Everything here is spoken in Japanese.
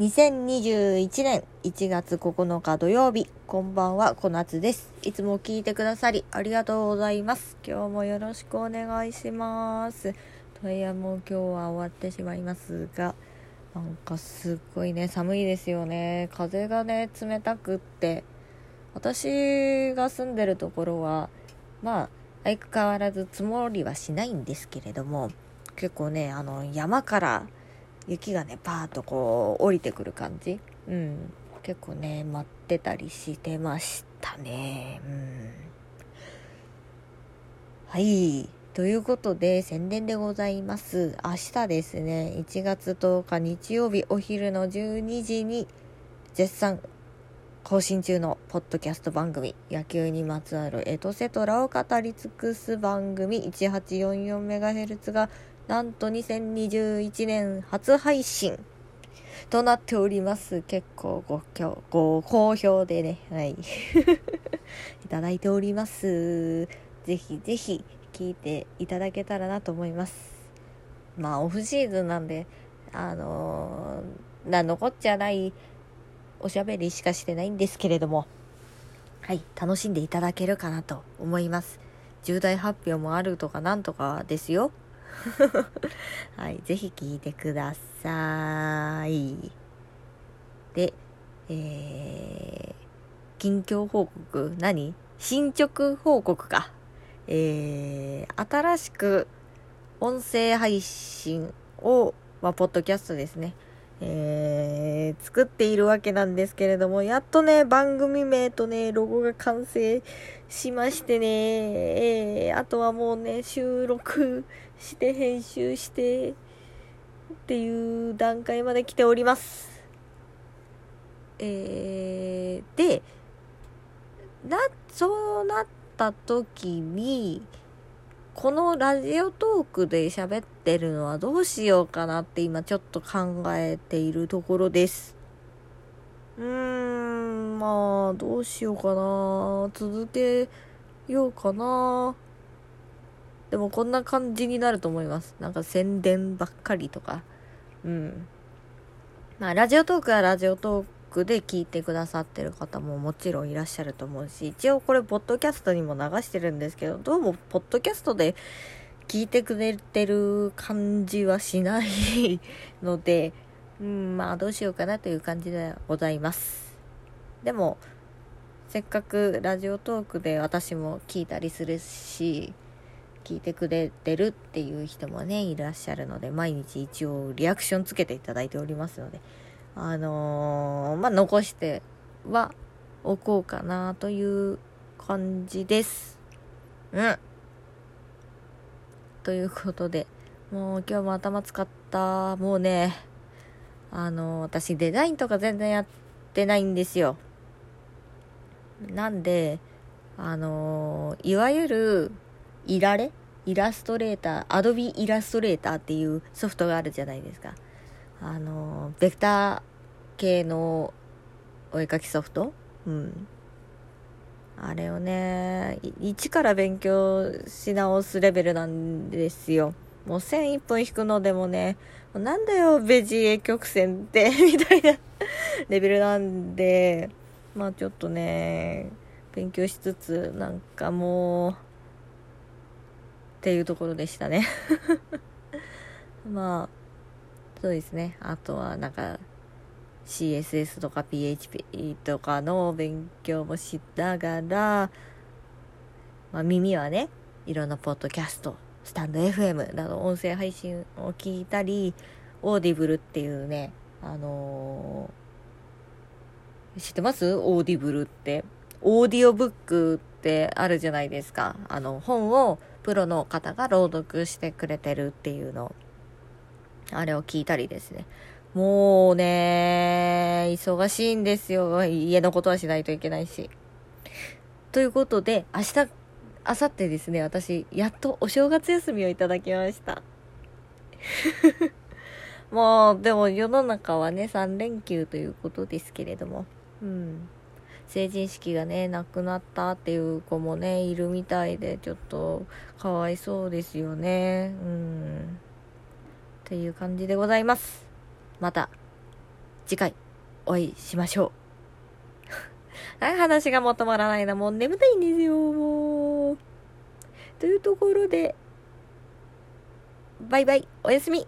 2021年1月9日土曜日、こんばんは、小夏です。いつも聞いてくださりありがとうございます。今日もよろしくお願いします。といや、も今日は終わってしまいますが、なんかすっごいね、寒いですよね。風がね、冷たくって、私が住んでるところは、まあ、相変わらず積もりはしないんですけれども、結構ね、あの、山から雪がね、パーッとこう、降りてくる感じ。うん。結構ね、待ってたりしてましたね。うん。はい。ということで、宣伝でございます。明日ですね、1月10日日曜日お昼の12時に、絶賛更新中のポッドキャスト番組野球にまつわるエトセトラを語り尽くす番組 1844MHz がなんと2021年初配信となっております。結構ごご好評でね。はい。いただいております。ぜひぜひ聞いていただけたらなと思います。まあオフシーズンなんであのー、なんのこっちゃないおしゃべりしかしてないんですけれども、はい、楽しんでいただけるかなと思います。重大発表もあるとかなんとかですよ。はい、ぜひ聞いてください。で、えー、近況報告、何？進捗報告か。えー、新しく音声配信を、まあ、ポッドキャストですね。えー、作っているわけなんですけれども、やっとね、番組名とね、ロゴが完成しましてね、えー、あとはもうね、収録して編集してっていう段階まで来ております。えー、で、な、そうなった時に、このラジオトークで喋ってるのはどうしようかなって今ちょっと考えているところです。うーん、まあ、どうしようかな。続けようかな。でもこんな感じになると思います。なんか宣伝ばっかりとか。うん。まあ、ラジオトークはラジオトークで聞いてくださってる方ももちろんいらっしゃると思うし、一応これ、ポッドキャストにも流してるんですけど、どうも、ポッドキャストで聞いてくれてる感じはしないので、うん、まあ、どうしようかなという感じでございます。でも、せっかくラジオトークで私も聞いたりするし、聞いてくれてるっていう人もね、いらっしゃるので、毎日一応リアクションつけていただいておりますので、あのー、まあ、残してはおこうかなという感じです。うん。ということで、もう今日も頭使った、もうね、あのー、私デザインとか全然やってないんですよ。なんで、あのー、いわゆる、いられイラストレ？ーター、アドビイラストレーター？っていうソフトがあるじゃないですか。あの、ベクター系のお絵描きソフト？うん。あれをね、一から勉強し直すレベルなんですよ。もう線一本引くのでもね、なんだよ、ベジエ曲線って、みたいなレベルなんで、まあちょっとね、勉強しつつ、なんかもう、っていうところでしたね まあ、そうですね。あとはなんか CSS とか PHP とかの勉強もしながら、まあ耳はね、いろんなポッドキャスト、 stand.fm など音声配信を聞いたり、 Audible っていうね、あのー、知ってます？ Audible って。オーディオブックってあるじゃないですか。あの、本をプロの方が朗読してくれてるっていうの。あれを聞いたりですね。もうね、忙しいんですよ。家のことはしないといけないし。ということで、明日、明後日ですね、私、やっとお正月休みをいただきました。もう、でも世の中はね、3連休ということですけれども。うん。成人式がね、なくなったっていう子もね、いるみたいで、ちょっと、かわいそうですよね。うん。っていう感じでございます。また、次回お会いしましょう。はい、話がまとまらないな。もう眠たいんですよ、もう。というところで、バイバイ、おやすみ。